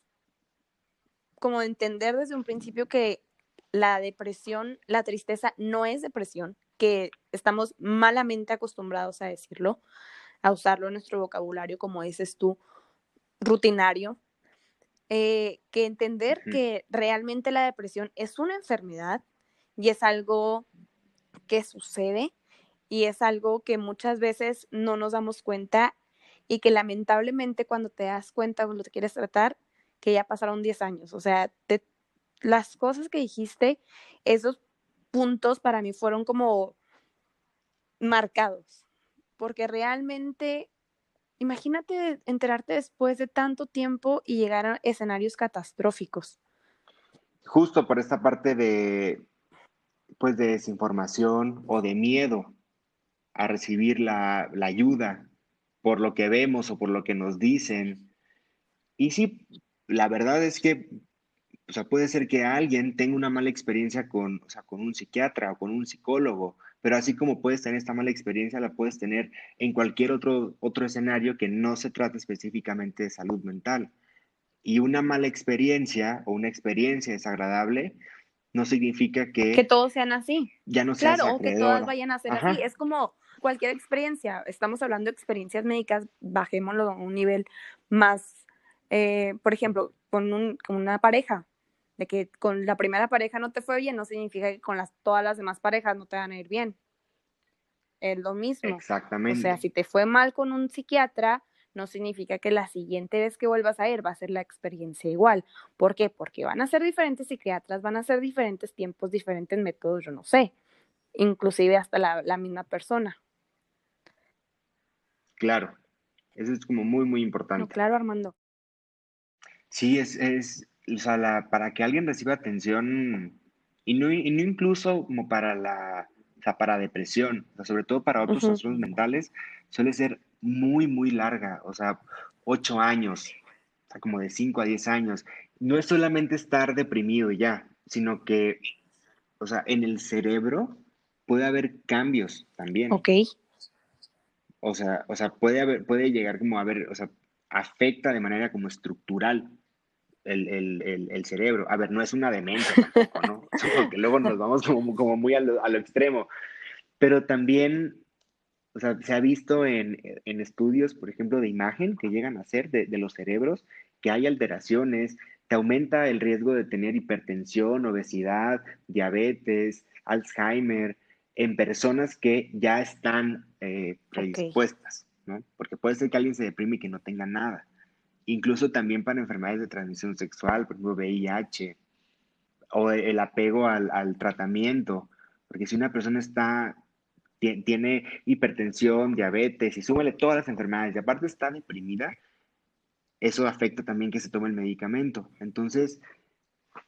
como entender desde un principio que la depresión, la tristeza no es depresión, que estamos malamente acostumbrados a decirlo, a usarlo en nuestro vocabulario, como dices tú, rutinario, eh, que entender que realmente la depresión es una enfermedad y es algo que sucede y es algo que muchas veces no nos damos cuenta y que lamentablemente cuando te das cuenta cuando te quieres tratar, que ya pasaron 10 años. O sea, las cosas que dijiste, esos puntos para mí fueron como marcados, porque realmente, imagínate enterarte después de tanto tiempo y llegar a escenarios catastróficos. Justo por esta parte de, pues, de desinformación o de miedo a recibir la, la ayuda por lo que vemos o por lo que nos dicen. Y sí, la verdad es que o sea, puede ser que alguien tenga una mala experiencia con, o sea, con un psiquiatra o con un psicólogo, pero así como puedes tener esta mala experiencia, la puedes tener en cualquier otro, otro escenario que no se trate específicamente de salud mental. Y una mala experiencia o una experiencia desagradable no significa que... Que todos sean así. Ya no sea Claro, o que todas vayan a ser así. Es como cualquier experiencia. Estamos hablando de experiencias médicas, bajémoslo a un nivel más, eh, por ejemplo, con, un, con una pareja de que con la primera pareja no te fue bien, no significa que con las, todas las demás parejas no te van a ir bien. Es lo mismo. Exactamente. O sea, si te fue mal con un psiquiatra, no significa que la siguiente vez que vuelvas a ir va a ser la experiencia igual. ¿Por qué? Porque van a ser diferentes psiquiatras, van a ser diferentes tiempos, diferentes métodos, yo no sé. Inclusive hasta la, la misma persona. Claro, eso es como muy, muy importante. No, claro, Armando. Sí, es, es, o sea, para que alguien reciba atención, y no, no incluso como para la, o sea, para depresión, sobre todo para otros trastornos mentales, suele ser muy, muy larga, o sea, ocho años, o sea, como de cinco a diez años. No es solamente estar deprimido ya, sino que, o sea, en el cerebro puede haber cambios también. Ok. O sea, o sea, puede haber, puede llegar como a ver, o sea, afecta de manera como estructural el, cerebro. A ver, no es una demencia tampoco, ¿no? Porque luego nos vamos como, muy a lo, extremo. Pero también, o sea, se ha visto en, estudios, por ejemplo, de imagen que llegan a hacer de, los cerebros, que hay alteraciones, te aumenta el riesgo de tener hipertensión, obesidad, diabetes, Alzheimer, en personas que ya están eh, predispuestas, ¿no? Porque puede ser que alguien se deprime y que no tenga nada incluso también para enfermedades de transmisión sexual, por ejemplo, VIH, o el apego al, tratamiento, porque si una persona está, tiene hipertensión, diabetes, y súmale todas las enfermedades, y aparte está deprimida, eso afecta también que se tome el medicamento. Entonces,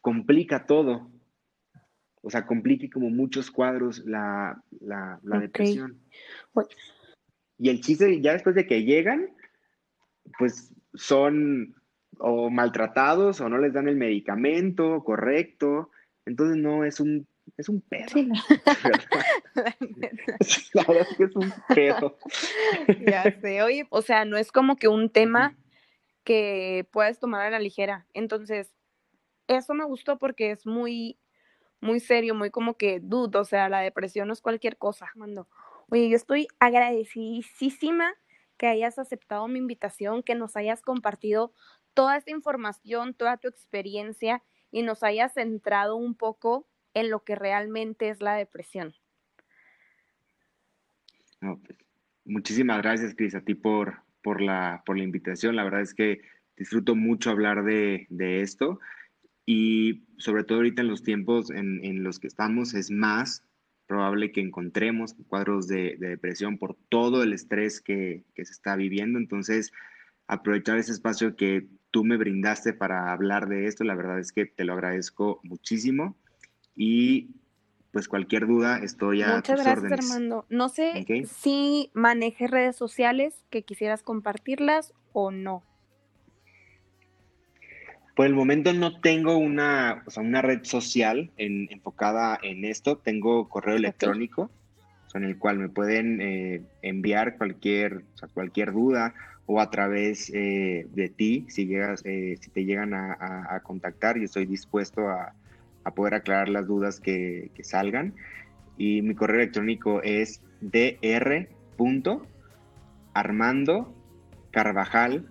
complica todo. O sea, complica como muchos cuadros la, depresión. Y el chiste, ya después de que llegan, pues son o maltratados o no les dan el medicamento correcto. Entonces no, es un, es un pedo. Sí, la verdad es que es un pedo. Ya sé, oye, o sea, no es como que un tema que puedes tomar a la ligera. Entonces, eso me gustó porque es muy, muy serio, muy como que dudo, o sea, la depresión no es cualquier cosa, mando. Oye, yo estoy agradecidísima que hayas aceptado mi invitación, que nos hayas compartido toda esta información, toda tu experiencia y nos hayas centrado un poco en lo que realmente es la depresión. Pues, muchísimas gracias, Cris, a ti por, por, la, por la invitación. La verdad es que disfruto mucho hablar de, esto y sobre todo ahorita en los tiempos en, en los que estamos es más probable que encontremos cuadros de, depresión por todo el estrés que, se está viviendo. Entonces, aprovechar ese espacio que tú me brindaste para hablar de esto, la verdad es que te lo agradezco muchísimo. Y pues cualquier duda, estoy a Muchas gracias, Armando. No sé si manejes redes sociales que quisieras compartirlas o no. Por el momento no tengo una, una red social enfocada en esto. Tengo correo electrónico en el cual me pueden eh, enviar cualquier, cualquier duda o a través eh, de ti, si, llegas, si te llegan a, contactar, yo estoy dispuesto a, poder aclarar las dudas que, que, salgan. Y mi correo electrónico es dr.armando carvajal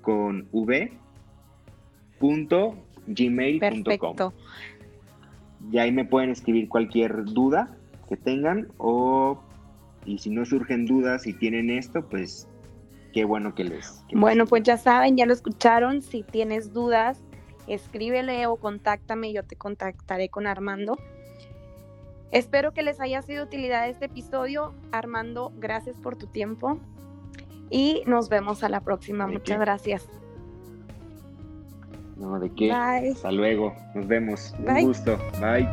con v gmail.com. Y ahí me pueden escribir cualquier duda que tengan o y si no surgen dudas y tienen esto, pues qué bueno que les. bueno, pues ya saben, ya lo escucharon. Si tienes dudas, escríbele o contáctame, yo te contactaré con Armando. Espero que les haya sido utilidad este episodio. Armando, gracias por tu tiempo y nos vemos a la próxima. Muchas gracias. No, de qué. Bye. Hasta luego. Nos vemos. Bye. Un gusto. Bye.